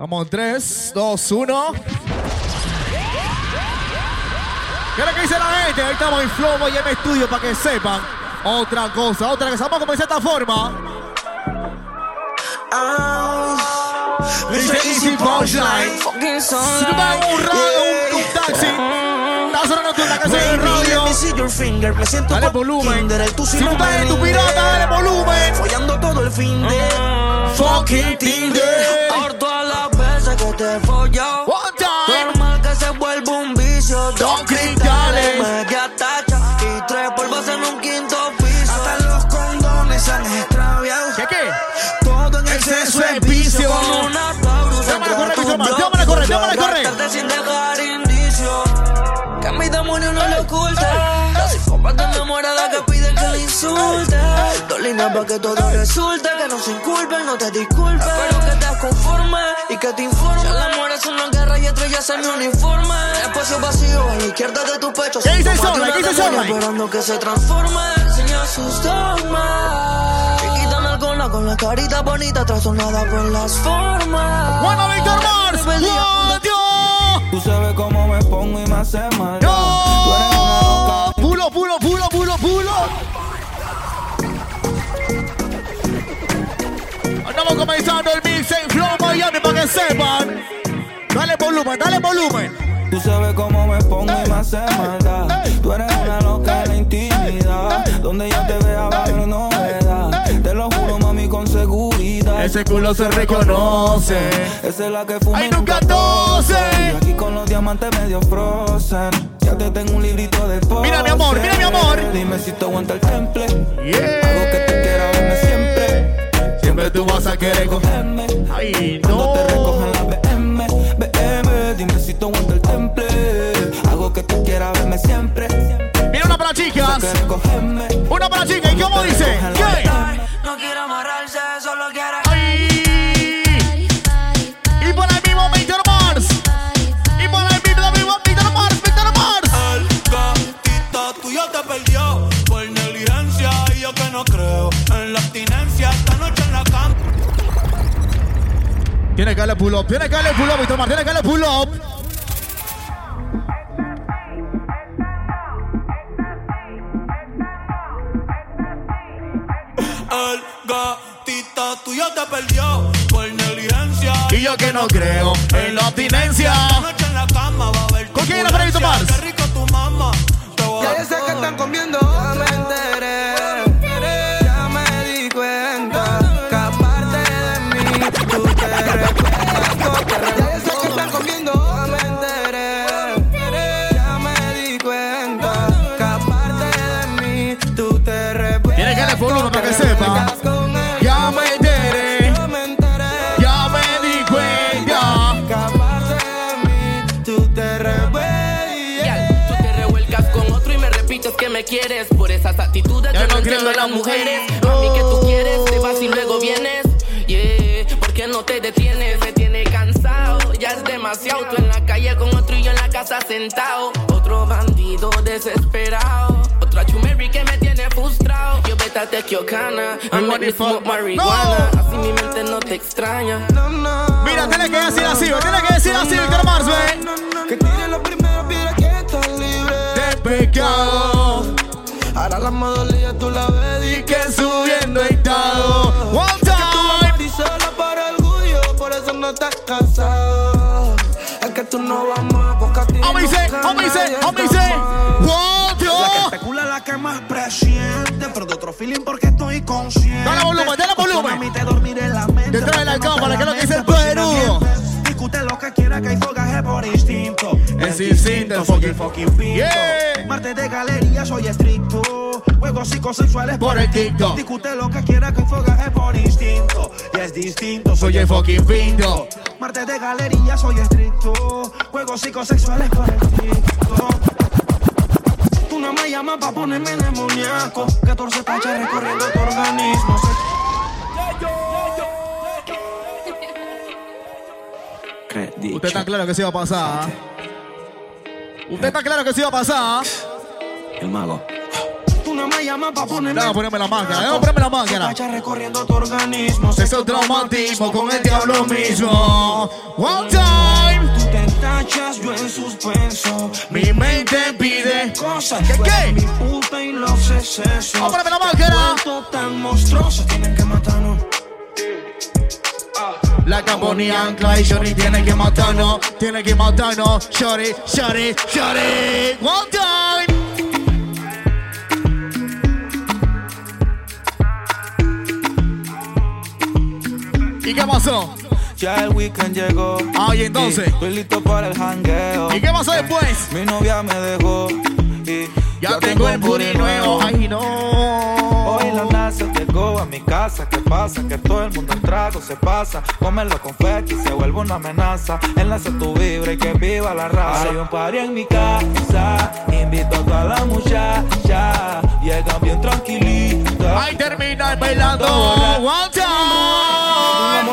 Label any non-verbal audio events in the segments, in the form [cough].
Vamos, 3, 2, 1. ¿Qué es lo que dice la gente? Ahí estamos en Flow y en estudio para que sepan. Otra cosa, otra cosa. Vamos a comenzar de esta forma. Dice Easy Punchline. Si tú en un un, un taxi, casa de radio. Dale volumen. Si tú estás en tu pirata, dale volumen. Follando todo el fin de Fucking Tinder. Líneas para que todo resulte Que no se inculpen, no te disculpes Espero que te conformes y que te informes Si el amor es una guerra y estrellas en mi uniforme Espacio vacío a la izquierda de tu pecho ¿Qué dice Sola? ¿Qué dice Sola? Esperando que se transforme Enseña sus dogmas Y quitan alguna con la carita bonita Trastornada por las formas Bueno, Víctor Mars. Tú sabes cómo me pongo y me hace mal. No. Pulo, pulo, pulo, pulo, pulo. Andamos comenzando el mix en Flow Miami para que sepan. Dale volumen, dale volumen. Tú sabes cómo me pongo y me hace maldad. Tú eres una loca en la intimidad. Donde yo te vea va a novedad. Te lo juro, mami, con seguridad. Ese culo se reconoce. Esa es la que fuma Ay, nunca tose. tose. Y aquí con los diamantes medio frozen. Ya te tengo un librito de pose. Mira, mi amor, mira, mi amor. Dime si te aguanta el temple. Yeah. Algo que te quiera verme siempre. Siempre tú vas a querer coger. Cógeme. Ay, Cuando no. te recogen la BM, BM, dime si te aguanta el temple. Algo que tú quieras verme siempre. Mira una para chicas. Cogerme. Una para chicas. ¿Y cómo dice? ¿Qué? Tiene que darle pull up, tiene que darle pull up, Víctor Mars, tiene que darle pull up. El gatito tuyo te perdió por negligencia. Y yo que no creo en la abstinencia. Esta noche en la cama va a haber ¿Con quién era turbulencia. Tomás? Qué rico tu mamá. Ya yo sé que están comiendo quieres Por esas actitudes Ya yo no no entiendo en las mujeres. A mí que tú quieres, te vas y luego vienes. Yeah, ¿por qué no te detienes? Me tiene cansado, ya es demasiado. Tú en la calle con otro y yo en la casa sentado. Otro bandido desesperado. Otra chumeri que me tiene frustrado. Yo vete a Tequiocana I make me smoke marihuana. Así mi mente no te extraña. No, no. Mira, tiene que decir así, tiene que decir así, Víctor Mars, ve. Que tire los primeros piedras que estás libre. De pecado. La modalidad tú la ves Y que subiendo estado. One time. y sola por orgullo, por eso no estás casado. Es que tú no vas más, porque a ti Hombre dice, más. One, two. Especula la que más presiente, pero de otro feeling porque estoy consciente. Dale volumen, dale volumen. Mami, te dormiré en la mente. Detrás de la no cámara, te que es lo que instintos, soy el fucking pinto. Yeah. Martes de galería, soy estricto. Juegos psicosexuales por, el TikTok. Discute lo que quiera con fogaje por instinto. Y es distinto, soy, el fucking pinto. Martes de galería, soy estricto. Juegos psicosexuales por el TikTok. Tú no me llamas pa' ponerme demoníaco. 14 tachas recorriendo tu organismo. Usted está claro que se iba a pasar. Usted está claro que se iba a pasar. El mago. Tú no me llamas pa' ponerme. La máscara. Ponerme la máscara. Tacha recorriendo tu organismo. Sexo traumatismo con el diablo mismo. One time. Tú te tachas, yo en suspenso. Mi mente pide cosas. ¿Qué qué? Mi puta y los excesos. Vamos a ponerme la máscara. Vuelto tan monstruoso, tienen que matarnos. La Camboni ancla y Shorty tiene que matarnos, tiene que matarnos. Shorty, Shorty, Shorty. One time. ¿Y qué pasó? Ya el weekend llegó. Ah, y entonces. Y Estoy listo para el jangueo. ¿Y qué pasó después? Mi novia me dejó. Y Ya tengo el booty nuevo. Ay, no. Hoy la NASA a mi casa. ¿Qué pasa? Que todo el mundo en trago se pasa. Cómelo con y se vuelve una amenaza. Enlace tu vibra y que viva la raza. Hay un party en mi casa. Invito a toda la muchacha. Llegan bien tranquilitas. Ay, termina bailando. One time.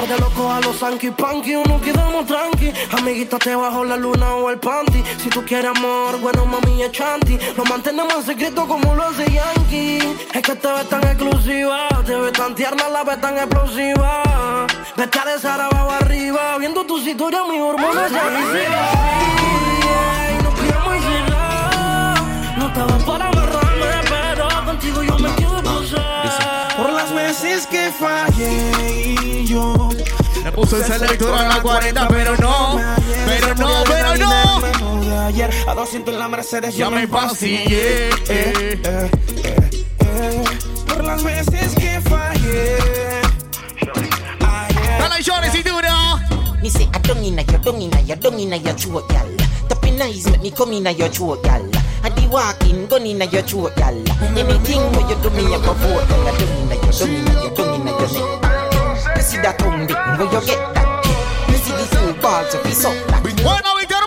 De loco a los Sanky Panky, uno quedamos tranqui. Amiguita, te bajo la luna o el panty. Si tú quieres amor, bueno, mami, es chanti. Lo mantenemos en secreto como lo hace Yankee. Es que te ves tan exclusiva, te ves tan tierna, la ves tan explosiva. Vete de abajo arriba, viendo tu cintura, mi hormona se activa. Y nos quedamos encerrados. No estaba para amarrarme, pero contigo yo me quiero pasar. Por las veces que fallé y. Me puso el selector a la 40, pero no. Pero no, pero no. A 200 en la Mercedes Ya me vacillé. Eh, eh, eh. Por las veces que fallé. Dale, Johnny, cintura. Me say I don't inna your don't inna your don't inna your throat, gal. Tapping eyes make me come inna your throat, gal. I be walking gun inna your throat, gal. Anything where you do me I go vote, gal. I don't inna your don't your don't your neck. You see that tongue dick where you get that? You see these two balls of his up that? Bueno, Víctor.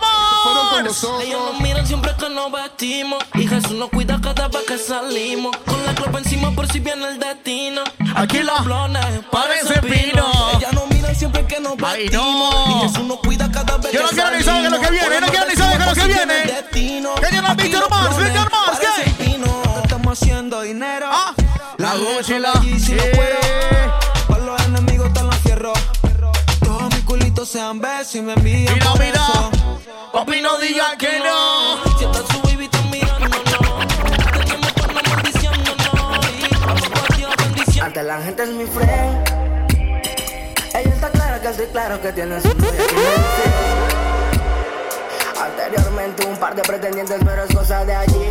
Ellos nos miran siempre que nos vestimos. Y Jesús nos cuida cada vez que salimos. Con la copa encima por si viene el destino. Aquí la Blones parece pino. Ellas nos miran siempre que nos Ay, vestimos. no. Y Jesús nos cuida cada vez Yo no que quiero ni saber lo que viene, yo no quiero ni saber lo que viene. ¿Qué lleva Víctor Mars? Víctor Mars, ¿qué? Estamos haciendo dinero. Ah, la Gucci, la sean besos y me envían Mira, por mira. eso. Papi, no diga que no. Si está su baby, está mirándonos. Tenemos panas maldiciéndonos. Y tampoco a Dios bendición. Ante la gente es mi friend. Ella está clara que estoy claro que me dice. Anteriormente un par de pretendientes, pero es cosa de allí.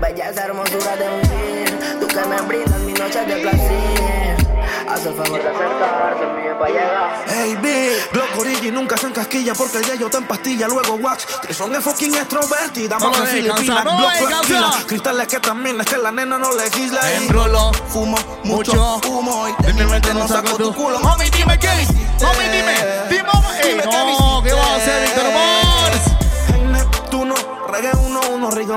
Belleza, hermosura de un fin. Tú que me brindas mi noche de placer. Haz el favor de acercarse, mío para llegar. Hey, big, Glock Origi nunca se encasquilla porque el yo te empastilla, luego wax. Trison es fucking extrovertida, No en descansa, Filipinas, no Glock descansa. tranquila. Cristales que también es que la nena no legisla. Enrolo. Fumo mucho, humo y De de mi mente no no saco tu culo. Mami, dime qué. Mami, dime. Dime, Dime qué no, ¿qué va a hacer Víctor Mars? En Neptuno, reggae uno uno, Riga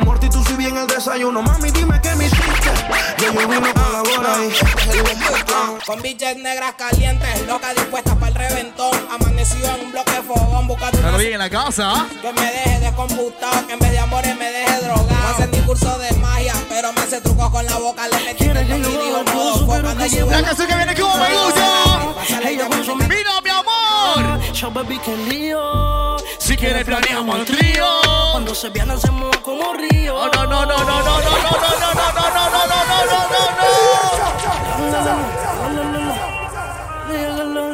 Bien el desayuno. Mami, dime qué me hiciste. Yo yo vino colabora y Con biches negras calientes, locas dispuestas para el reventón. Amanecido en un bloque de fogón, buscando Pero bien en la casa. que me deje descomputado, que en vez de amores me deje drogado. No hace ni curso de magia, pero me hace trucos con la boca. Le metí el que y haga modo su- lleve La canción que viene como me gusta. Con Mira, mi amor. Yo baby que lío. Si quieres planeamos el trío. Cuando se viene hacemos como río. Oh, no, no, no, no, no, no, no, no, no, no, no, no, no, no,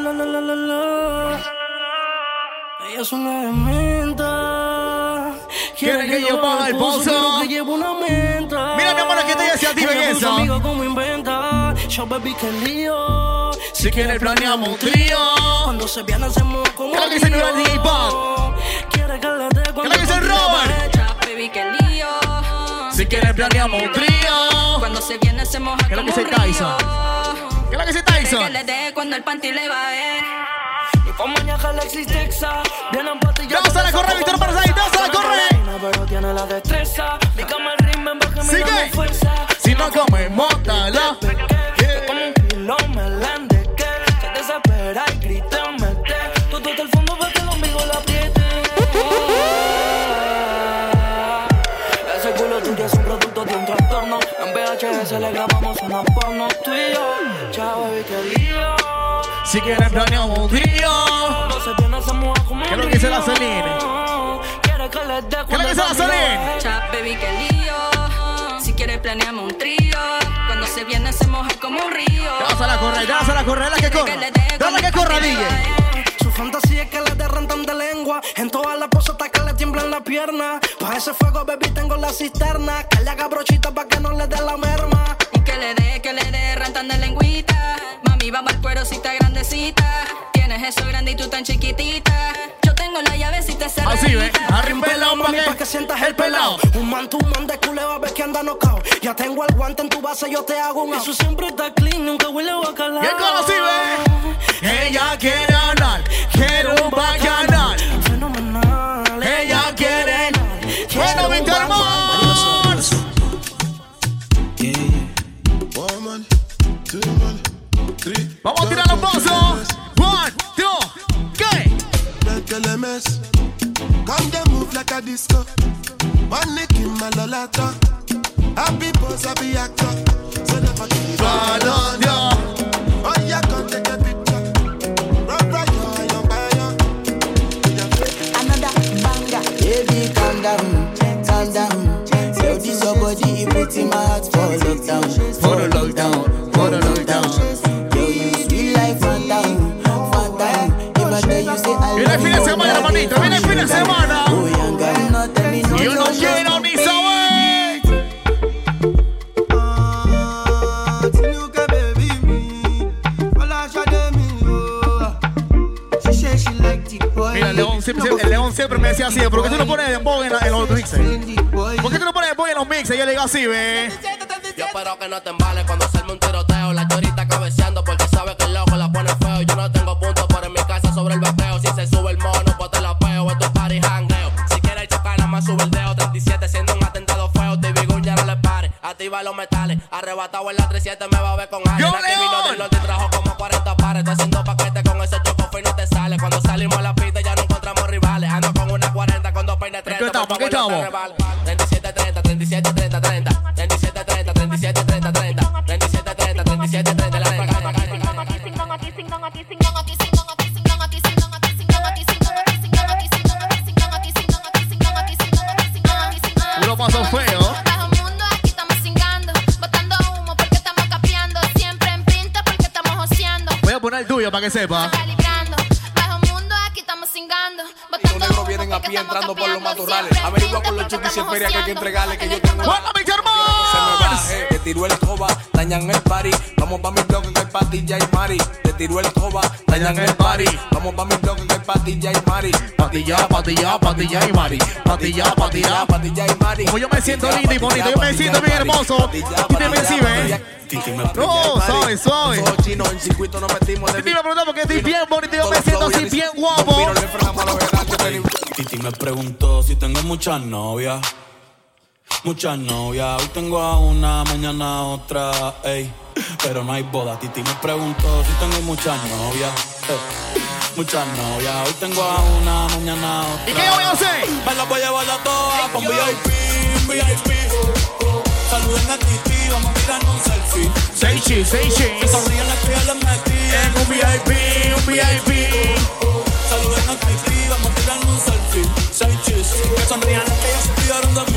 no, no, no, no. Ella es una dementa. Quiere que yo pague el pozo. que llevo una menta. Mira, mi amor, ¿qué te decía a ti, amigo como inventa. Yo baby que lío. Si quieres planeamos un trío. Cuando se viene hacemos como ¿Qué lo que dice el DJ? Quiere que le dé ¿Qué es lo que dice el Robo? Si quieres planeamos un trío. Cuando se viene se moja ¿Qué lo que como dice. Tyson? ¿Qué es lo que dice Tyson? Que le dé cuando el panty le va a Y con mañana Alexis Texas. Vienen patillas. Vamos a la correr, Víctor Barzai, vamos a la correr. Pero tiene la destreza. Mi cama el ritmo me Sigue. da fuerza. Si no come, mótala. Como un kilo melende que Si quieres planeamos un trío. ¿Qué es lo que dice la. Celine? ¿Qué es lo que dice la Celine? Baby, qué lío. Si quieres planeamos un trío. Cuando se viene se moja como un río. Vamos a la correr, vamos a la correr, la que corra. Dale que corra, DJ. Su fantasía es que le derrantan de lengua. En todas las poses hasta que le tiemblan la pierna. Pa' ese fuego, baby, tengo la cisterna. Que le haga brochita pa' que no le dé la merma. Chiquitita. Yo tengo la llavecita cerradita. Así, ve. Arrimpelado mami, pa' que sientas el el pelado. Un man, tu man de culeo a ver que anda nocao. Ya tengo el guante en tu base, yo te hago un out. Eso siempre está clean, nunca huele a bacalao. ¿Qué conocí, ve? Ella quiere ganar, quiere un bacanal. Fenomenal. Ella quiere. Bueno, mi. Vamos a tirar los pasos. One, two, mess. Come they move like a disco. One nick in my lolata. Happy boss, happy actor. So never give me Follow ya. Oh yeah, come take a picture. Run right on your fire. Another banger. Baby, calm down, calm down. Yo, this your body, it put in my heart for lockdown, for a lockdown, for a lockdown. Yo, you sweet life, phantom, phantom. If I tell you, say I Viene el de manito, viene el fin de semana. Yo no quiero. Mira, el león, siempre, el león siempre me decía así, ¿por qué tú no pones dembow en, en los mixes? ¿Por qué tú no pones dembow en los mixes? Yo le digo así, ve. Yo espero que no te embales cuando salme un tiroteo. La chorita cabeceando porque los metales. Arrebatado en la 37 me va a ver con alguien. ¡Yo, Aquí vino del norte trajo como 40 pares. Estoy haciendo paquete con ese choco y no te sale. Cuando salimos a la pista ya no encontramos rivales. Ando con una 40 con dos peines 30. qué estamos? por ¿En qué estamos? Para que sepa. calibrando. Bajo mundo, aquí estamos cingando, botando humo vienen a pie entrando por los matorrales. Averigua con los chukis y feria que hay que entregarle que yo tengo. ¡Hola, mi Se me baje, te tiró el coba, dañan el party. Vamos pa' mi blog en el patilla y mari. Te tiró el coba, dañan el party. Vamos pa' mi blog en el patilla y mari. Patilla, patilla, patilla y mari. Patilla, patilla, patilla y mari. Como yo me siento lindo y bonito, yo me siento bien hermoso. Y te recibe. No, suave, suave. En circuito nos metimos Titi me preguntó porque estoy bien bonito, yo me siento así bien guapo. Titi me preguntó si tengo muchas novias. Muchas novias. Hoy tengo a una, mañana a otra, ey. Pero no hay boda. Titi me preguntó si tengo muchas novias. eh. Muchas novias. Hoy tengo a una, mañana a otra. ¿Y qué yo voy a hacer? Me las voy a llevar a todas con VIP, VIP. Saluden a Titi, vamos a tirarnos un selfie. Say cheese. Que sonrían las que ya les metí. En un VIP, un VIP. Saluden a Titi, vamos a tirarnos un selfie. Cheese. Que sonrían las que ya se olvidaron de mí.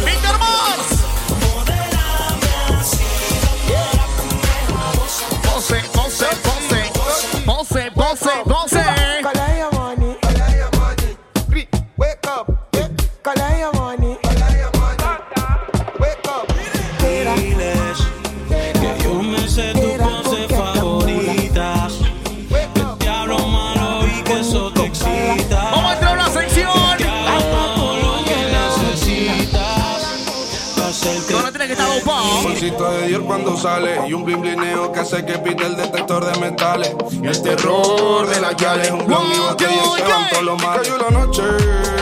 De Dior cuando sale. Y un blimblineo que hace que pite el detector de metales. Y el terror de la es Un blon y botella y se van todos los males. Cayó la noche,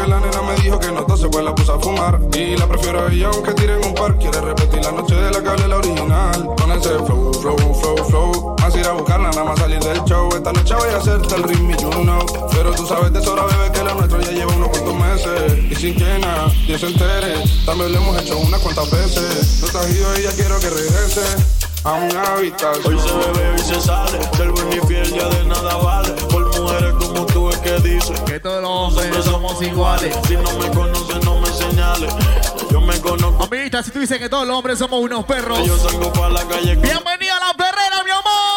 la nena me dijo que no se pues la puse a fumar. Y la prefiero a ella aunque tiren un par. Quiere repetir la noche de la cable, la original. Con ese flow, flow, flow, flow. Más ir a buscarla, nada más salir del show. Esta noche voy a hacerte el ritmo, you know. Pero tú sabes de sobra, bebé, que lo nuestro ya lleva unos cuantos meses. Y sin que nadie se entere. También lo hemos hecho unas cuantas veces. No estás ido ya quiero que regrese a una habitación. Hoy se bebe y se sale, del buen y fiel ya de nada vale. Como tú es que dice que todos los hombres somos iguales. Si no me conoces, no me señales. Yo me conozco. Amiguita, si tú dices que todos los hombres somos unos perros. Yo salgo para la calle. Bienvenida a la perrera, mi amor.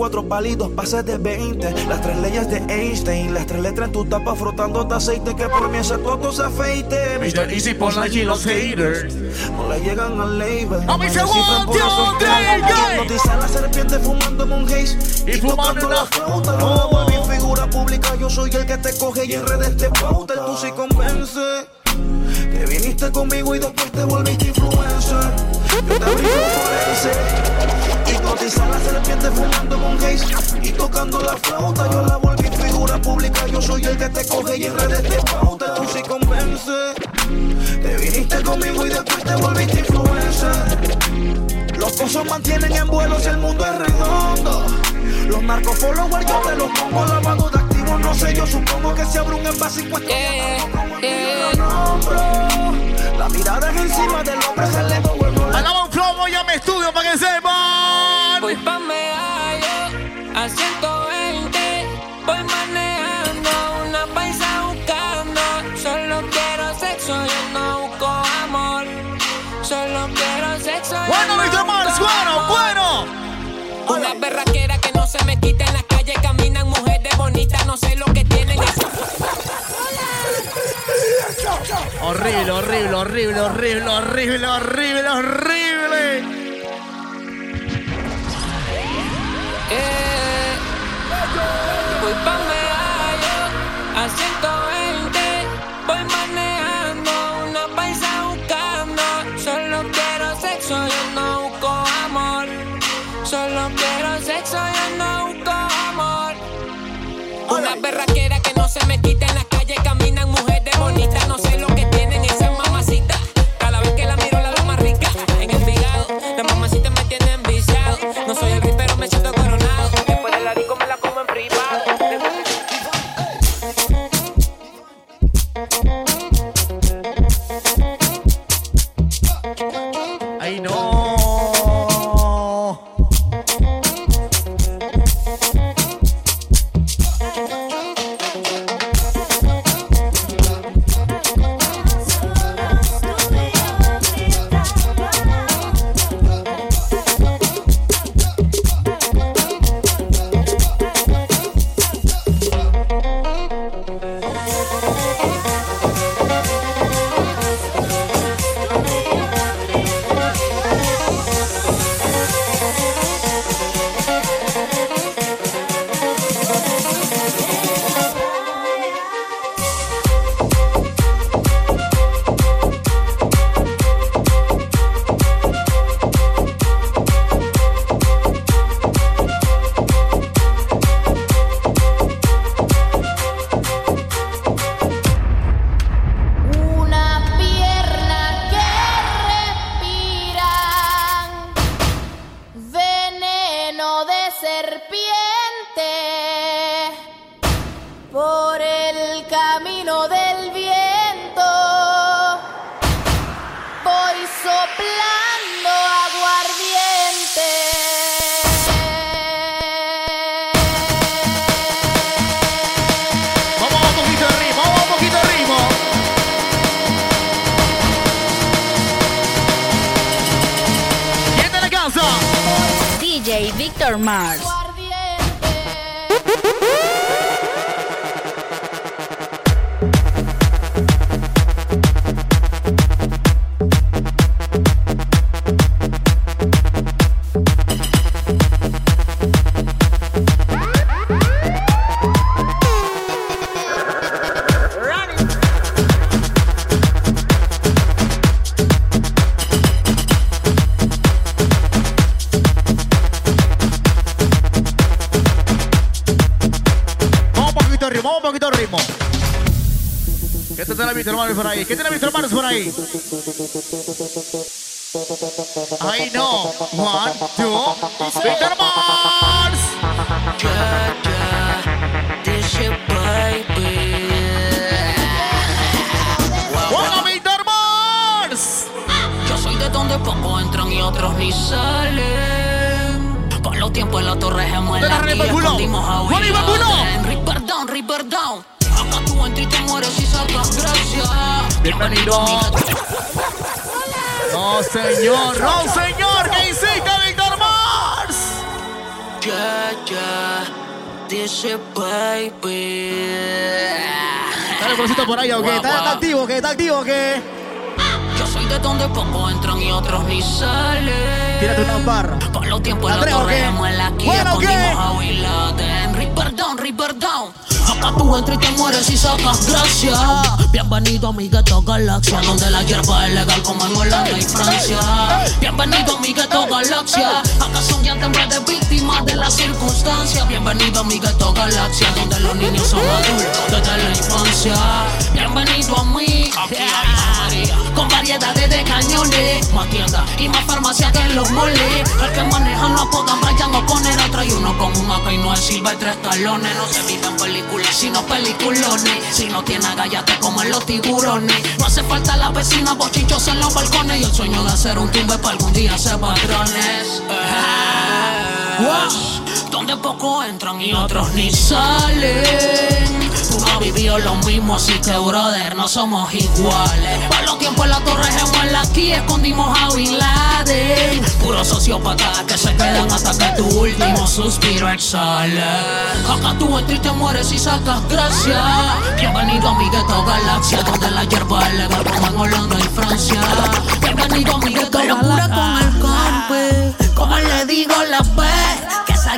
Cuatro palitos, pases de 20. Las tres leyes de Einstein, las tres letras en tu tapa frotando de aceite que por mí ese todo se afeite. Mr. Easy por la y los haters. No le llegan al label. A mi segundo, Noticia la serpiente fumando un haze. Y, fumando la fruta. No, mi figura pública, yo soy el que te coge y en redes te pauta. Tú sí convence. Que viniste conmigo y después te volviste influencer. Yo te abrí por Hipnotiza la serpiente fumando con gays y tocando la flauta. Yo la volví figura pública. Yo soy el que te coge y en redes te pauta. Tú sí convence. Te viniste conmigo y después te volviste influencer. Los cosos mantienen en vuelo si el mundo es redondo. Los narcos followers yo te los pongo activos. No sé, yo supongo que se abre un envase impuesto. Yeah, yeah. La mirada es encima del hombre, se le vuelvo. Alaba un flow, voy a mi estudio para que sepan. Voy pa' medallo a 120. Voy manejando una paisa buscando. Solo quiero sexo, yo no busco amor. Solo quiero sexo. Bueno, Mr. Mars, bueno, bueno. Una berraquera que no se me quita en la no sé lo que tienen. horrible, horrible, horrible, horrible, horrible, horrible, horrible. Eh, voy pa' a 120, voy manejando una paisa buscando. Solo quiero sexo, yo no busco amor. Solo quiero sexo, yo no busco berraquera que no se me quita en la Víctor Mars. ¿Qué tiene mis hermanos por ahí? Ay, no. One, two, shit, baby. Bueno, Víctor Mars. Yo soy de donde pocos entran y otros ni salen. Por los tiempos en la torre gemuela. Aquí escondimos a Willow. Ripper down, Ripper down. Acá tú entras y te mueres y sacas gracia. Bienvenido. No, señor, no, señor. ¿Qué hiciste, Víctor Mars? Yeah, yeah. Dice baby. Dale, por ahí, ¿o qué? ¿Está, activo, qué? ¿Está activo, qué? Yo soy de donde pocos entran y otros ni salen. Tírate una barra. Por los tiempos la torre en la bueno, ¿qué? Tú entras y te mueres y sacas gracia. Bienvenido a mi gueto galaxia, donde la hierba es legal como en Holanda y Francia. Bienvenido a mi gueto galaxia, acá son ya en de víctimas de las circunstancias. Bienvenido a mi gueto galaxia, donde los niños son adultos desde la infancia. Bienvenido a mí, aquí hay María, con variedades de cañones, más tiendas y más farmacias que en los moles. El que maneja no poca es silva tres talones. No se en películas sino peliculones. Si no tiene agallas, te comen los tiburones. No hace falta la vecina, bochichos en los balcones. Y el sueño de hacer un tumbe para algún día ser patrones. Donde pocos entran y otros ni salen. Tú no vivido lo mismo, así que brother, no somos iguales. Para los tiempos en la torre gemuela, aquí escondimos a Bin Laden. Puros sociópatas que se quedan hasta que tu último suspiro exhale. Acá tú entras y te mueres y sacas gracia. Bienvenido a mi gueto galaxia, donde la hierba es legal como en Holanda y Francia. Bienvenido a mi gueto galaxia. con el compe, como le digo la vez que esa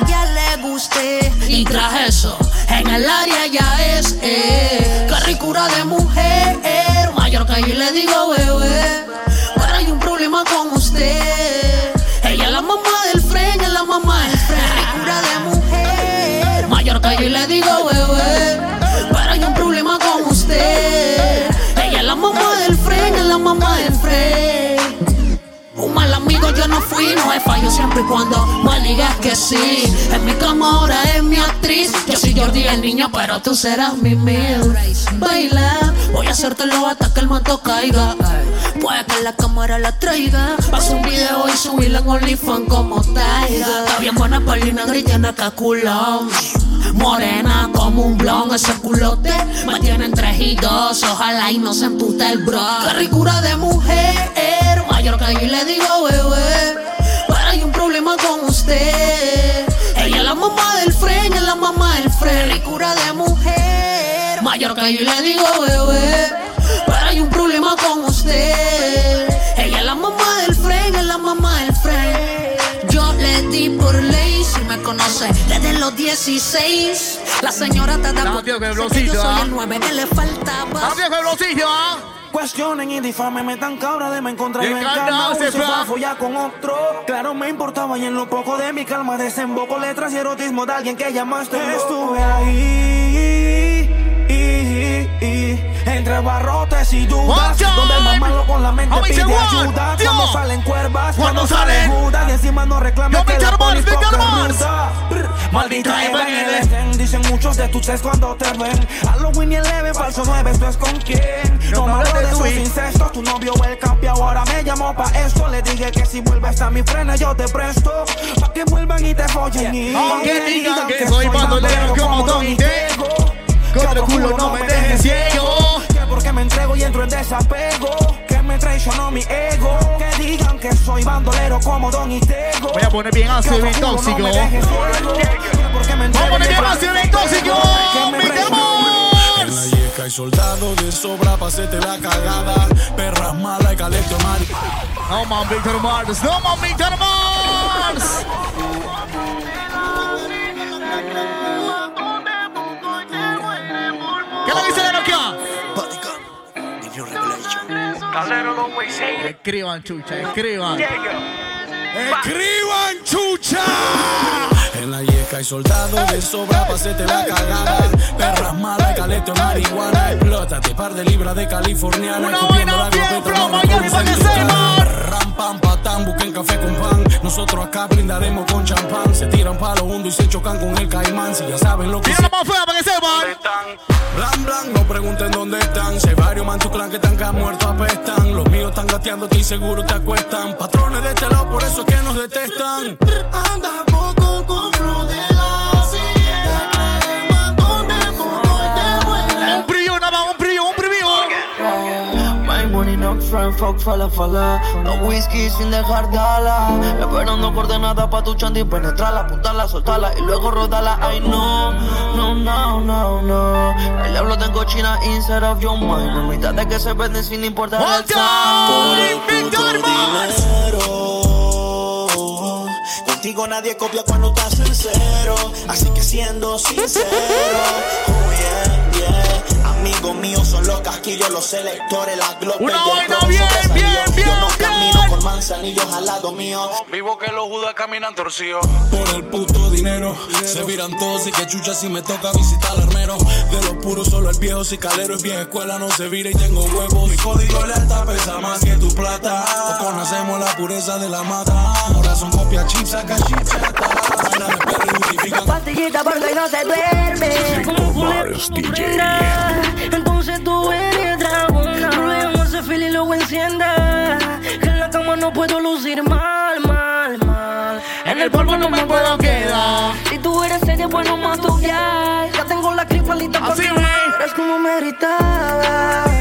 guste. Y tras eso, en el área ya es, eh, carricura de mujer. Mayor que yo le digo bebé, fui, no he fallo siempre y cuando me digas que sí. En mi cama ahora es mi actriz. Yo soy Jordi el niño, pero tú serás mi mil. Baila, voy a hacértelo hasta que el manto caiga. Puede que la cámara la traiga. Paso un video y subirla en OnlyFans como Taiga. Está bien buena palina gritana que culón. Morena como un blon, ese culote me tienen tres y dos. Ojalá y no se empute el bro. Qué ricura de mujer, mayor que yo le digo bebé. Hay un problema con usted. Ella es la mamá del fren, ella es la mamá del fren. Ricura de mujer, mayor que yo le digo bebé. Pero hay un problema con usted. Ella es la mamá del fren, es la mamá del fren. Yo le di por ley, si me conoce desde los 16. La señora te da por tío, que yo soy ¿ah? el 9 que le faltaba. Cuestionen y difamen, me tan cabra de me encontrar Y en carnaval se fue a follar con otro. Claro, me importaba y en lo poco de mi calma desemboco letras y erotismo de alguien que llamaste. Estuve ahí. Entre barrotes y dudas, donde el time. mamalo con la mente pide ayuda. Cuando salen cuervas, Cuando salen. judas y encima no reclamen Yo, que la polis Maldita Maldita Eva en el Eva. estén, dicen muchos de tus cuando te ven. Halloween y Eleven, falso 9, esto es con quién. No me hablo de sus incestos, tu novio el campeón ahora me llamó pa' esto. Le dije que si vuelves a mi frena yo te presto. Pa' que vuelvan y te follen y Aunque digan que soy bandolero como Don y Tego, que otro culo no me deje ciego. Me entrego y entro en desapego. Que me traicionó mi ego. Que digan que soy bandolero como Don y Tego. Voy a poner bien ácido y bien tóxico. Vamos a poner bien ácido y bien tóxico. ¡Mi En la yeca hay soldados de sobra pa' hacerte la cagada. Perras malas y caleta de mari. No man, Víctor Mars, no man, Víctor Mars. Escriban, chucha, escriban. ¡Escriban, chucha! En la yeca hay soldados de sobra pa' hacerte la cagada. Perras malas y caleta de marihuana. Explótate, par de libras de californiana. Escupiendo la glopeta. Ram, pam, patán, busquen café con pan. Nosotros acá brindaremos con champán. Se tiran palo hondo y se chocan con el caimán. Si ya saben lo que la más fea para que sepan. Blan, blan, no pregunten dónde están. Si hay varios man tu clan que están que han muerto apestan. Los míos están gateando, estoy seguro te acuestan. Patrones de este lado, por eso es que nos detestan. Anda friend, fuck, fala, fala. No whisky sin dejar dala. Esperando coordenada pa' tu chandy, penetrarla, apuntarla, soltarla y luego rodarla. Ay, no, no, no, no, no. El diablo tengo China inside of your mind. No mitad de que se venden sin importar el dinero. Contigo nadie copia cuando estás sincero. Así que siendo sincero, oh yeah, yeah. Amigos míos son los casquillos, los selectores, las globes y Una el vaina bien, bien, bien, Yo no bien. camino con manzanillos al lado mío. Vivo que los judas caminan torcidos. Por el puto dinero, se viran todos y que chucha si me toca visitar al armero. De los puros, solo el viejo cicalero es vieja escuela, no se vira y tengo huevos. Mi código lealtad pesa más que tu plata. O conocemos la pureza de la mata. Ahora son copias chips, saca chips, Pastillita porque no se duerme. Como culebra, Entonces tú eres dragona. Luego ese fil y luego encienda. Que en la cama no puedo lucir mal, mal, mal. En el polvo no me puedo quedar. Si tú eres serio, bueno, mato ya. Ya tengo la cripalita por Así. Eres como me gritabas.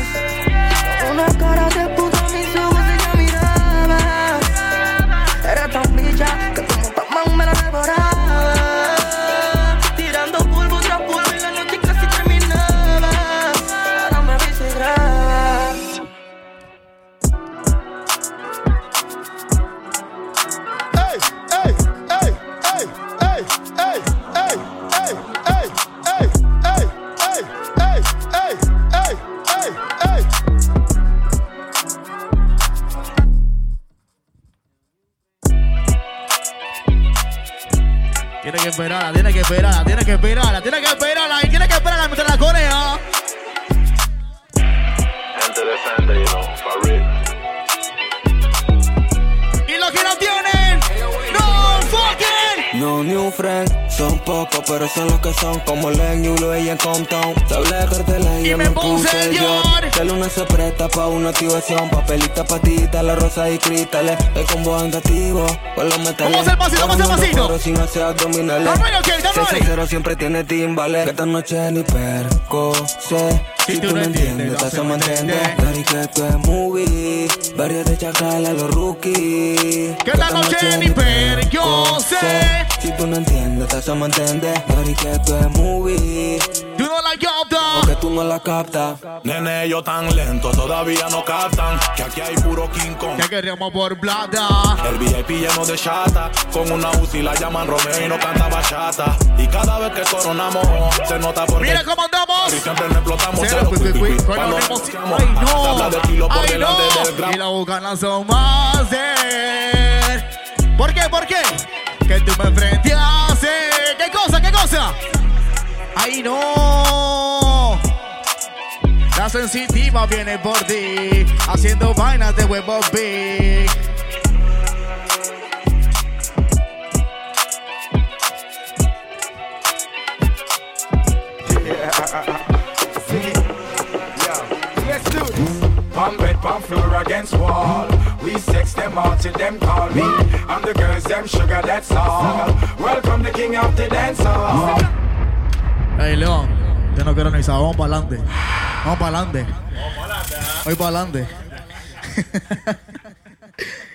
Tiene que esperarla, tiene que esperarla, tiene que esperarla, tiene que esperarla y tiene que esperarla mientras la corea. Y los que la tienen, no fucking. No new friend. Son pocos, pero son los que son. Como Len, Yulo y en Compton. Doble cartela y, Y me puse puse yo. llor. La luna se presta pa' una activación. Papelita, patita, la rosa y cristales. El combo andativo con los metales. ¿Cómo es el pasito? ¿Cómo es el Corriendo pasito? pero sin hacer abdominales. Dame, ok, dame. 660 siempre tiene timbales. Que esta noche ni perco. Si tú no entiendes, hacemos entender. Dari que esto es movie. Varios de chacal a los rookies. Que esta noche ni perco sé. Si tú no entiendes, hacemos entender. Dari que esto es movie. Know la capta. Porque tú no la captas. Nene, yo tan lento, todavía no captan. Que aquí hay puro King Kong. Que queremos por plata. El VIP lleno de chata. Con una UCI la llaman Romeo y no canta bachata. Y cada vez que coronamos, se nota porque. Mira cómo andamos. Y siempre nos explotamos. Cero, cero, Cuando nos vemos- tiramos, Ay, no. de kilo por Ay, no. Y las ganas son más de. ¿Por qué? ¿Por qué? Que tú me enfrentaste. ¿Qué cosa? ¿Qué cosa? ¡Ay, no! La sensitiva viene por ti, haciendo vainas de huevo big. Palm bed, palm floor against wall. We sex them all till them call me. I'm the girls, them sugar, that's all. Welcome the king of the dance hall. Ey, León, yo no quiero ni saber. Vamos para adelante. Vamos para adelante. Vamos para adelante. Hoy ¿ah? para adelante. [laughs] [laughs]